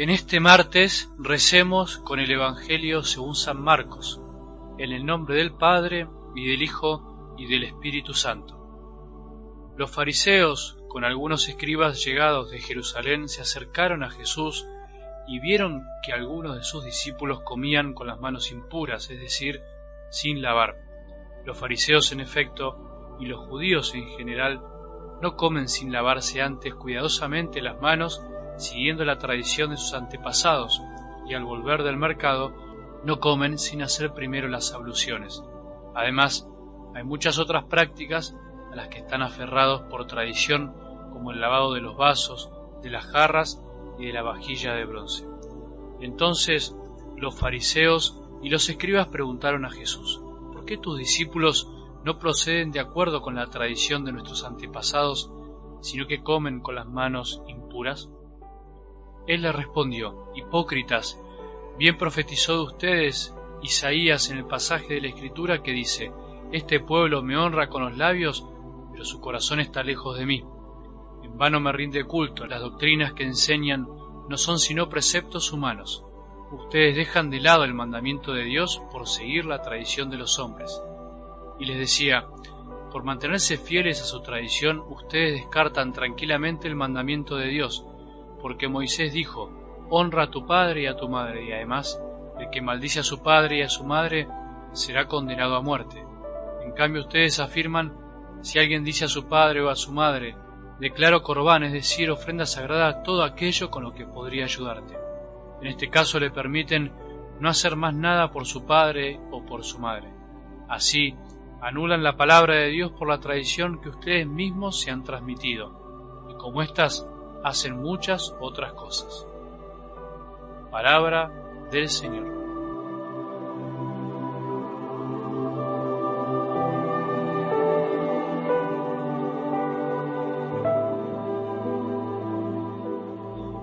En este martes recemos con el Evangelio según San Marcos, en el nombre del Padre y del Hijo y del Espíritu Santo. Los fariseos, con algunos escribas llegados de Jerusalén, se acercaron a Jesús y vieron que algunos de sus discípulos comían con las manos impuras, es decir, sin lavar. Los fariseos, en efecto, y los judíos en general, no comen sin lavarse antes cuidadosamente las manos siguiendo la tradición de sus antepasados, y al volver del mercado no comen sin hacer primero las abluciones. Además, hay muchas otras prácticas a las que están aferrados por tradición, como el lavado de los vasos, de las jarras y de la vajilla de bronce. Entonces los fariseos y los escribas preguntaron a Jesús, ¿por qué tus discípulos no proceden de acuerdo con la tradición de nuestros antepasados, sino que comen con las manos impuras? Él le respondió, Hipócritas, bien profetizó de ustedes Isaías en el pasaje de la Escritura que dice, Este pueblo me honra con los labios, pero su corazón está lejos de mí. En vano me rinde culto, las doctrinas que enseñan no son sino preceptos humanos. Ustedes dejan de lado el mandamiento de Dios por seguir la tradición de los hombres. Y les decía, por mantenerse fieles a su tradición, ustedes descartan tranquilamente el mandamiento de Dios, porque Moisés dijo, honra a tu padre y a tu madre, y además, el que maldice a su padre y a su madre será condenado a muerte. En cambio ustedes afirman, si alguien dice a su padre o a su madre, declaro corbán, es decir, ofrenda sagrada, todo aquello con lo que podría ayudarte. En este caso le permiten no hacer más nada por su padre o por su madre. Así, anulan la palabra de Dios por la tradición que ustedes mismos se han transmitido, y como éstas hacen muchas otras cosas. Palabra del Señor.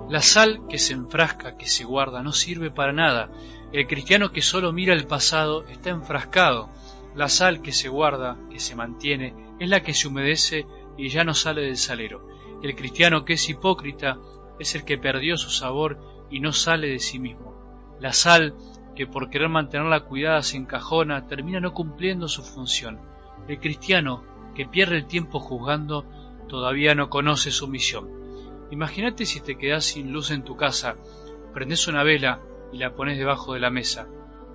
La sal que se enfrasca, que se guarda, no sirve para nada. El cristiano que solo mira el pasado está enfrascado. La sal que se guarda, que se mantiene, es la que se humedece y ya no sale del salero. El cristiano que es hipócrita es el que perdió su sabor y no sale de sí mismo. La sal, que por querer mantenerla cuidada se encajona, termina no cumpliendo su función. El cristiano, que pierde el tiempo juzgando, todavía no conoce su misión. Imagínate si te quedas sin luz en tu casa, prendes una vela y la pones debajo de la mesa.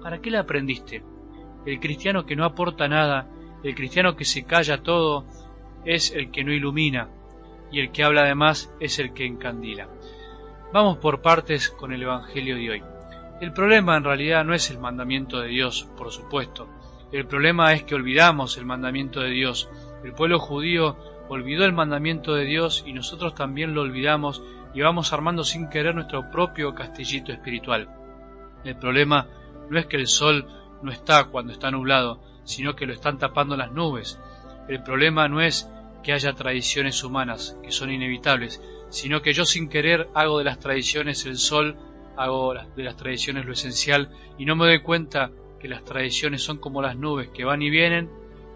¿Para qué la aprendiste? El cristiano que no aporta nada, el cristiano que se calla todo, es el que no ilumina, y el que habla además es el que encandila. Vamos por partes con el Evangelio de hoy. El problema en realidad no es el mandamiento de Dios, por supuesto. El problema es que olvidamos el mandamiento de Dios. El pueblo judío olvidó el mandamiento de Dios y nosotros también lo olvidamos y vamos armando sin querer nuestro propio castillito espiritual. El problema no es que el sol no está cuando está nublado, sino que lo están tapando las nubes. El problema no es que haya tradiciones humanas, que son inevitables, sino que yo sin querer hago de las tradiciones el sol, hago de las tradiciones lo esencial, y no me doy cuenta que las tradiciones son como las nubes que van y vienen,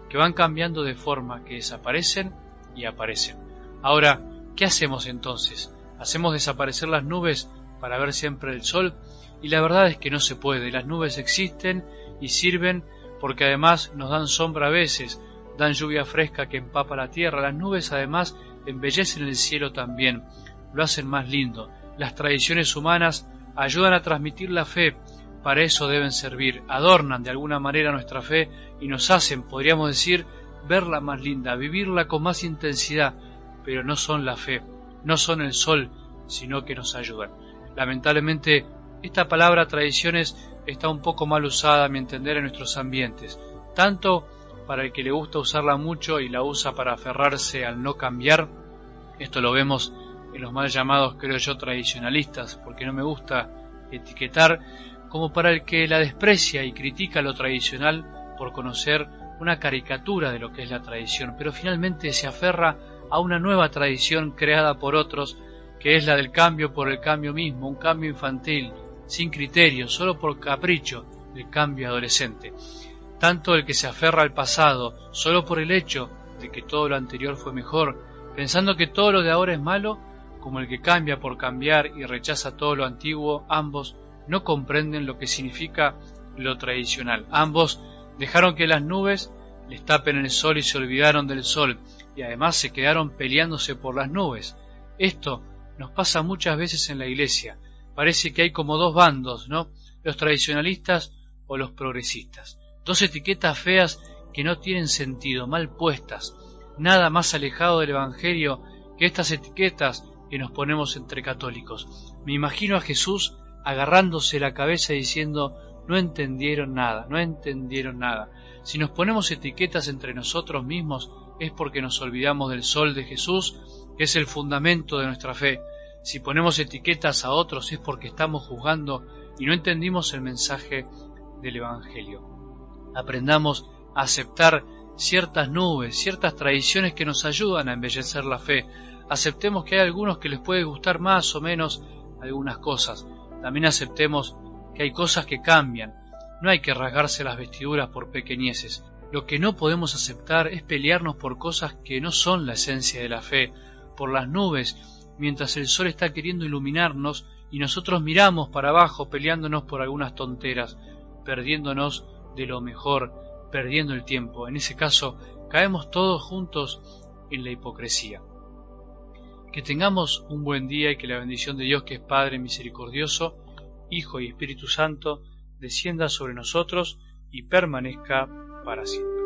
que van cambiando de forma, que desaparecen y aparecen. Ahora, ¿qué hacemos entonces? ¿Hacemos desaparecer las nubes para ver siempre el sol? Y la verdad es que no se puede, las nubes existen y sirven porque además nos dan sombra a veces, dan lluvia fresca que empapa la tierra, las nubes además embellecen el cielo también, lo hacen más lindo. Las tradiciones humanas ayudan a transmitir la fe, para eso deben servir, adornan de alguna manera nuestra fe y nos hacen, podríamos decir, verla más linda, vivirla con más intensidad, pero no son la fe, no son el sol, sino que nos ayudan. Lamentablemente, esta palabra tradiciones está un poco mal usada, a mi entender, en nuestros ambientes, tanto para el que le gusta usarla mucho y la usa para aferrarse al no cambiar. Esto lo vemos en los mal llamados, creo yo, tradicionalistas, porque no me gusta etiquetar, como para el que la desprecia y critica lo tradicional por conocer una caricatura de lo que es la tradición, pero finalmente se aferra a una nueva tradición creada por otros, que es la del cambio por el cambio mismo, un cambio infantil, sin criterio, solo por capricho, el cambio adolescente tanto el que se aferra al pasado solo por el hecho de que todo lo anterior fue mejor, pensando que todo lo de ahora es malo, como el que cambia por cambiar y rechaza todo lo antiguo, ambos no comprenden lo que significa lo tradicional. Ambos dejaron que las nubes les tapen el sol y se olvidaron del sol, y además se quedaron peleándose por las nubes. Esto nos pasa muchas veces en la iglesia. Parece que hay como dos bandos, ¿no? Los tradicionalistas o los progresistas. Dos etiquetas feas que no tienen sentido, mal puestas. Nada más alejado del Evangelio que estas etiquetas que nos ponemos entre católicos. Me imagino a Jesús agarrándose la cabeza y diciendo no entendieron nada, no entendieron nada. Si nos ponemos etiquetas entre nosotros mismos es porque nos olvidamos del sol de Jesús, que es el fundamento de nuestra fe. Si ponemos etiquetas a otros es porque estamos juzgando y no entendimos el mensaje del Evangelio. Aprendamos a aceptar ciertas nubes, ciertas tradiciones que nos ayudan a embellecer la fe. Aceptemos que hay algunos que les puede gustar más o menos algunas cosas, también aceptemos que hay cosas que cambian. No hay que rasgarse las vestiduras por pequeñeces. Lo que no podemos aceptar es pelearnos por cosas que no son la esencia de la fe, por las nubes, mientras el sol está queriendo iluminarnos y nosotros miramos para abajo peleándonos por algunas tonteras, perdiéndonos de lo mejor, perdiendo el tiempo. En ese caso, caemos todos juntos en la hipocresía. Que tengamos un buen día y que la bendición de Dios, que es Padre misericordioso, Hijo y Espíritu Santo, descienda sobre nosotros y permanezca para siempre.